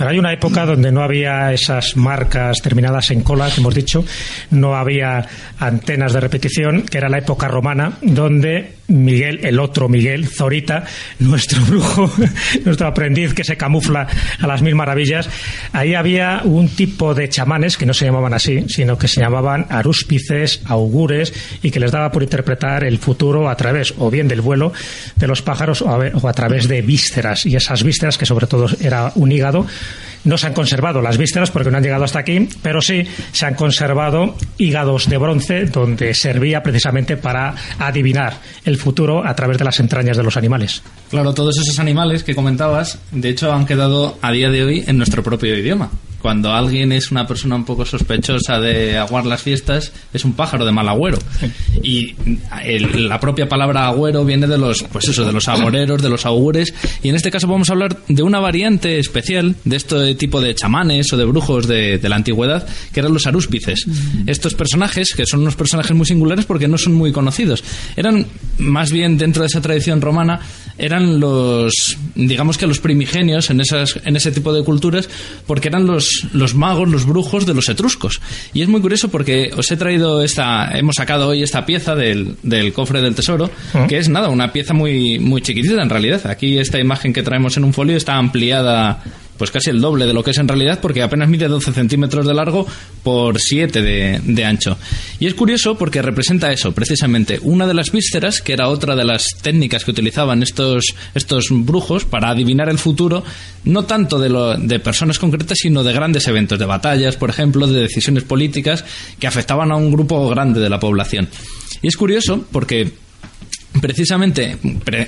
Pero hay una época donde no había esas marcas terminadas en cola, que hemos dicho, no había antenas de repetición, que era la época romana, donde Miguel, el otro Miguel, Zorita, nuestro brujo, nuestro aprendiz que se camufla a las mil maravillas, ahí había un tipo de chamanes que no se llamaban así, sino que se llamaban arúspices, augures, y que les daba por interpretar el futuro a través o bien del vuelo de los pájaros o a, través de vísceras, y esas vísceras, que sobre todo era un hígado, no se han conservado las vísceras porque no han llegado hasta aquí, pero sí se han conservado hígados de bronce donde servía precisamente para adivinar el futuro a través de las entrañas de los animales. Claro, todos esos animales que comentabas, de hecho, han quedado a día de hoy en nuestro propio idioma cuando alguien es una persona un poco sospechosa de aguar las fiestas, es un pájaro de mal agüero. Y la propia palabra agüero viene de los, pues eso, de los agoreros, de los augures. Y en este caso vamos a hablar de una variante especial de este tipo de chamanes o de brujos de, de la antigüedad, que eran los arúspices. Estos personajes, que son unos personajes muy singulares porque no son muy conocidos, eran más bien dentro de esa tradición romana, eran los, digamos que los primigenios en, esas, en ese tipo de culturas, porque eran los los, magos, los brujos de los etruscos. Y es muy curioso porque os he traído esta, hemos sacado hoy esta pieza del, del cofre del tesoro, ah. que es nada, una pieza muy, muy chiquitita en realidad. Aquí esta imagen que traemos en un folio está ampliada pues casi el doble de lo que es en realidad, porque apenas mide 12 centímetros de largo por 7 de, ancho. Y es curioso porque representa eso, precisamente, una de las vísceras, que era otra de las técnicas que utilizaban estos, estos brujos para adivinar el futuro, no tanto de, lo, de personas concretas, sino de grandes eventos, de batallas, por ejemplo, de decisiones políticas que afectaban a un grupo grande de la población. Y es curioso porque precisamente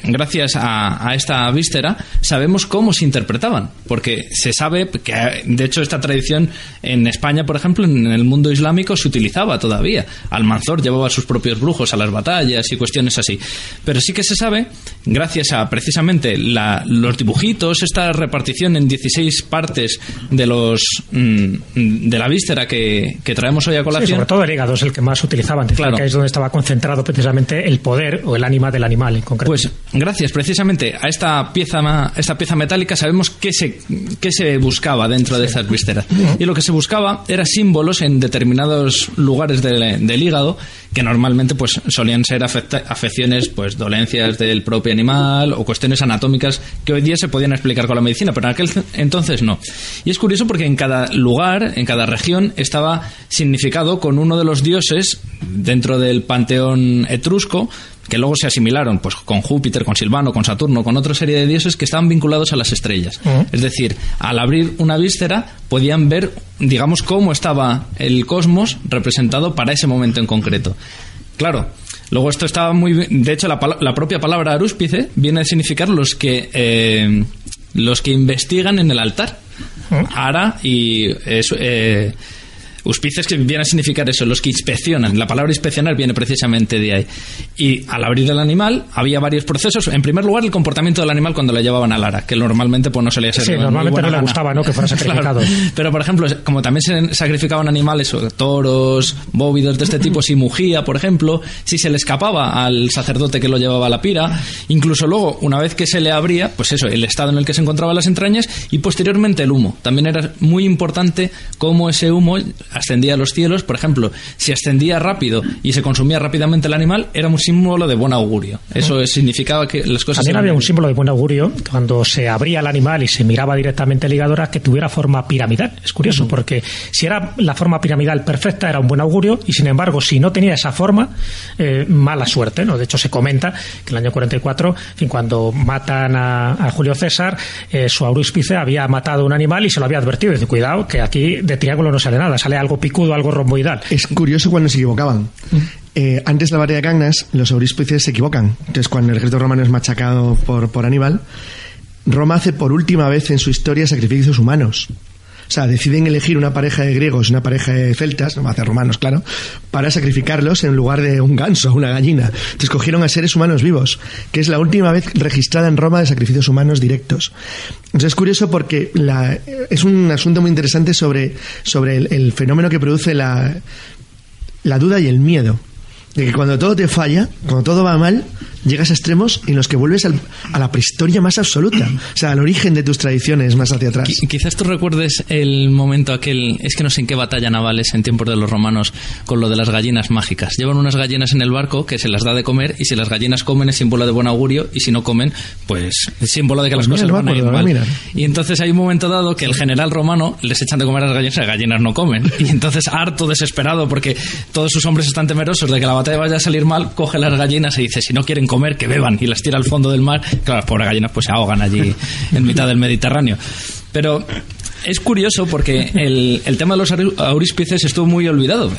gracias a, esta víscera sabemos cómo se interpretaban porque se sabe que de hecho esta tradición en España por ejemplo en el mundo islámico se utilizaba todavía. Almanzor llevaba sus propios brujos a las batallas y cuestiones así. Pero sí que se sabe gracias a precisamente los dibujitos esta repartición en 16 partes de los mm, de la víscera que, traemos hoy a colación. sobre todo el hígado es el que más utilizaban claro. que es donde estaba concentrado precisamente el poder o el del animal en concreto. Pues gracias precisamente a esta pieza, esta pieza metálica sabemos qué se, qué se buscaba dentro de estas vísceras. Y lo que se buscaba era símbolos en determinados lugares del, hígado que normalmente pues solían ser afecciones, pues dolencias del propio animal o cuestiones anatómicas que hoy día se podían explicar con la medicina, pero en aquel entonces no. Y es curioso porque en cada lugar, en cada región, estaba significado con uno de los dioses dentro del panteón etrusco, que luego se asimilaron pues con Júpiter, con Silvano, con Saturno, con otra serie de dioses que estaban vinculados a las estrellas. Es decir, al abrir una víscera podían ver, digamos, cómo estaba el cosmos representado para ese momento en concreto. Claro, luego esto estaba muy... De hecho, la, propia palabra arúspice viene a significar los que... Eh, los que investigan en el altar. Ara y eh, Auspices que viene a significar eso, los que inspeccionan. La palabra inspeccionar viene precisamente de ahí. Y al abrir el animal había varios procesos. En primer lugar, el comportamiento del animal cuando le llevaban al ara, que normalmente pues no solía ser. Sí, normalmente no le gustaba ¿no? que fuera sacrificado. Pero por ejemplo, como también se sacrificaban animales, toros, bóvidos de este tipo, si mugía, por ejemplo, si se le escapaba al sacerdote que lo llevaba a la pira, incluso luego, una vez que se le abría, pues eso, el estado en el que se encontraban las entrañas y posteriormente el humo. También era muy importante cómo ese humo ascendía a los cielos, por ejemplo, si ascendía rápido y se consumía rápidamente el animal, era un símbolo de buen augurio. Eso significaba que las cosas... También había un símbolo de buen augurio cuando se abría el animal y se miraba directamente el hígado, que tuviera forma piramidal. Es curioso, porque si era la forma piramidal perfecta, era un buen augurio, y sin embargo, si no tenía esa forma, eh, mala suerte. ¿no? De hecho, se comenta que en el año 44, fin, cuando matan a, Julio César, eh, su auríspice había matado un animal y se lo había advertido. Dice, cuidado, que aquí de triángulo no sale nada, sale algo picudo, algo romboidal. Es curioso cuando se equivocaban. Eh, antes de la batalla de Cagnas, los auríspices se equivocan. Entonces, cuando el ejército romano es machacado por, por Aníbal, Roma hace por última vez en su historia sacrificios humanos. Sea, deciden elegir una pareja de griegos, una pareja de celtas, no va a hacer romanos, claro, para sacrificarlos en lugar de un ganso, una gallina. Entonces cogieron a seres humanos vivos, que es la última vez registrada en Roma de sacrificios humanos directos. Entonces es curioso porque la, es un asunto muy interesante sobre, sobre el, fenómeno que produce la, la duda y el miedo. De que cuando todo te falla, cuando todo va mal, llegas a extremos en los que vuelves al- a la prehistoria más absoluta, o sea, al origen de tus tradiciones más hacia atrás. Qui- Quizás tú recuerdes el momento aquel, es que no sé en qué batalla navales en tiempos de los romanos, con lo de las gallinas mágicas. Llevan unas gallinas en el barco que se las da de comer y si las gallinas comen es símbolo de buen augurio y si no comen, pues es símbolo de que Pues las cosas van a ir mal. mira. Y entonces hay un momento dado que el general romano les echan de comer a las gallinas y las gallinas no comen. Y entonces harto, desesperado, porque todos sus hombres están temerosos de que la batalla vaya a salir mal, coge las gallinas y dice, si no quieren comer, que beban. Y las tira al fondo del mar. Claro, las pobres gallinas pues se ahogan allí en mitad del Mediterráneo. Pero es curioso porque el, el tema de los auríspices estuvo muy olvidado.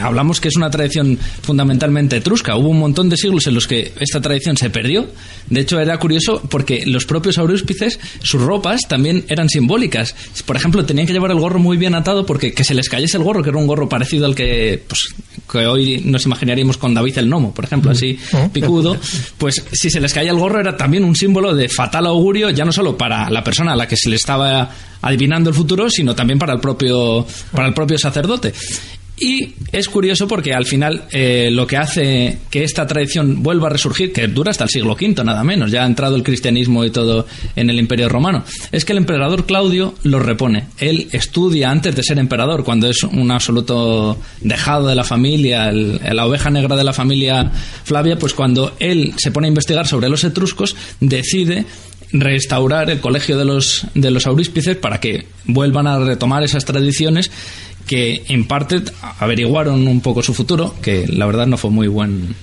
Hablamos que es una tradición fundamentalmente etrusca. Hubo un montón de siglos en los que esta tradición se perdió. De hecho, era curioso porque los propios auríspices, sus ropas también eran simbólicas. Por ejemplo, tenían que llevar el gorro muy bien atado porque que se les cayese el gorro, que era un gorro parecido al que, pues, que hoy nos imaginaríamos con David el Nomo, por ejemplo, así picudo, pues si se les caía el gorro era también un símbolo de fatal augurio, ya no solo para la persona a la que se le estaba adivinando el futuro, sino también para el propio, para el propio sacerdote. Y es curioso porque al final eh, lo que hace que esta tradición vuelva a resurgir, que dura hasta el siglo V nada menos, ya ha entrado el cristianismo y todo en el imperio romano, es que el emperador Claudio lo repone. Él estudia antes de ser emperador, cuando es un absoluto dejado de la familia, el- la oveja negra de la familia Flavia, pues cuando él se pone a investigar sobre los etruscos, decide restaurar el colegio de los, de los auríspices para que vuelvan a retomar esas tradiciones que en parte averiguaron un poco su futuro, que la verdad no fue muy buen,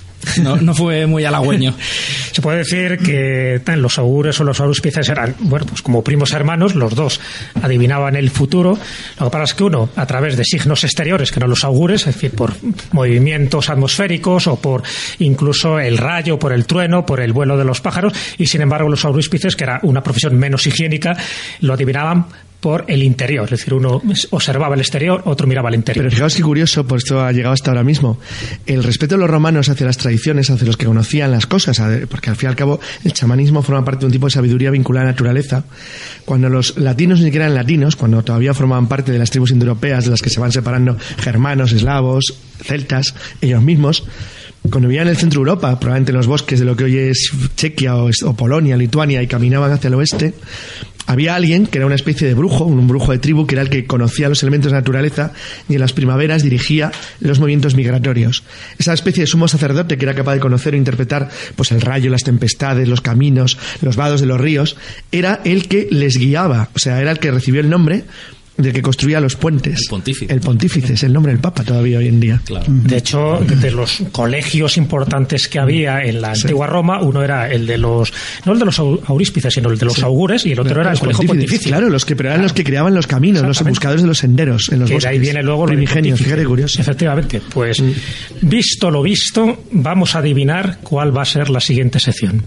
no, fue muy halagüeño. Se puede decir que los augures o los auspices eran, bueno, pues como primos hermanos, los dos adivinaban el futuro. Lo que pasa es que uno, a través de signos exteriores, que no los augures, es decir, por movimientos atmosféricos o por incluso el rayo, por el trueno, por el vuelo de los pájaros, y sin embargo los auríspices, que era una profesión menos higiénica, lo adivinaban por el interior. Es decir, uno observaba el exterior, otro miraba el interior. Pero fijaos qué curioso, por esto ha llegado hasta ahora mismo, el respeto de los romanos hacia las tradiciones, hacia los que conocían las cosas, porque al fin y al cabo el chamanismo forma parte de un tipo de sabiduría vinculada a la naturaleza. Cuando los latinos ni siquiera eran latinos, cuando todavía formaban parte de las tribus indoeuropeas de las que se van separando germanos, eslavos, celtas, ellos mismos, cuando vivían en el centro de Europa, probablemente en los bosques de lo que hoy es Chequia o, o Polonia, Lituania, y caminaban hacia el oeste, había alguien que era una especie de brujo, un brujo de tribu, que era el que conocía los elementos de la naturaleza y en las primaveras dirigía los movimientos migratorios. Esa especie de sumo sacerdote que era capaz de conocer e interpretar pues el rayo, las tempestades, los caminos, los vados de los ríos, era el que les guiaba, o sea, era el que recibió el nombre del que construía los puentes. El pontífice. El pontífice, es el nombre del Papa todavía hoy en día. Claro. De hecho, de los colegios importantes que había en la antigua Roma, uno era el de los, no el de los au- auríspices, sino el de los augures, y el otro era el colegio pontífices, pontificio. Claro, los que, pero eran los que creaban los caminos, los buscadores de los senderos en los que de bosques. ahí viene luego Primigenios, fíjate curioso. Efectivamente, pues visto lo visto, vamos a adivinar cuál va a ser la siguiente sección.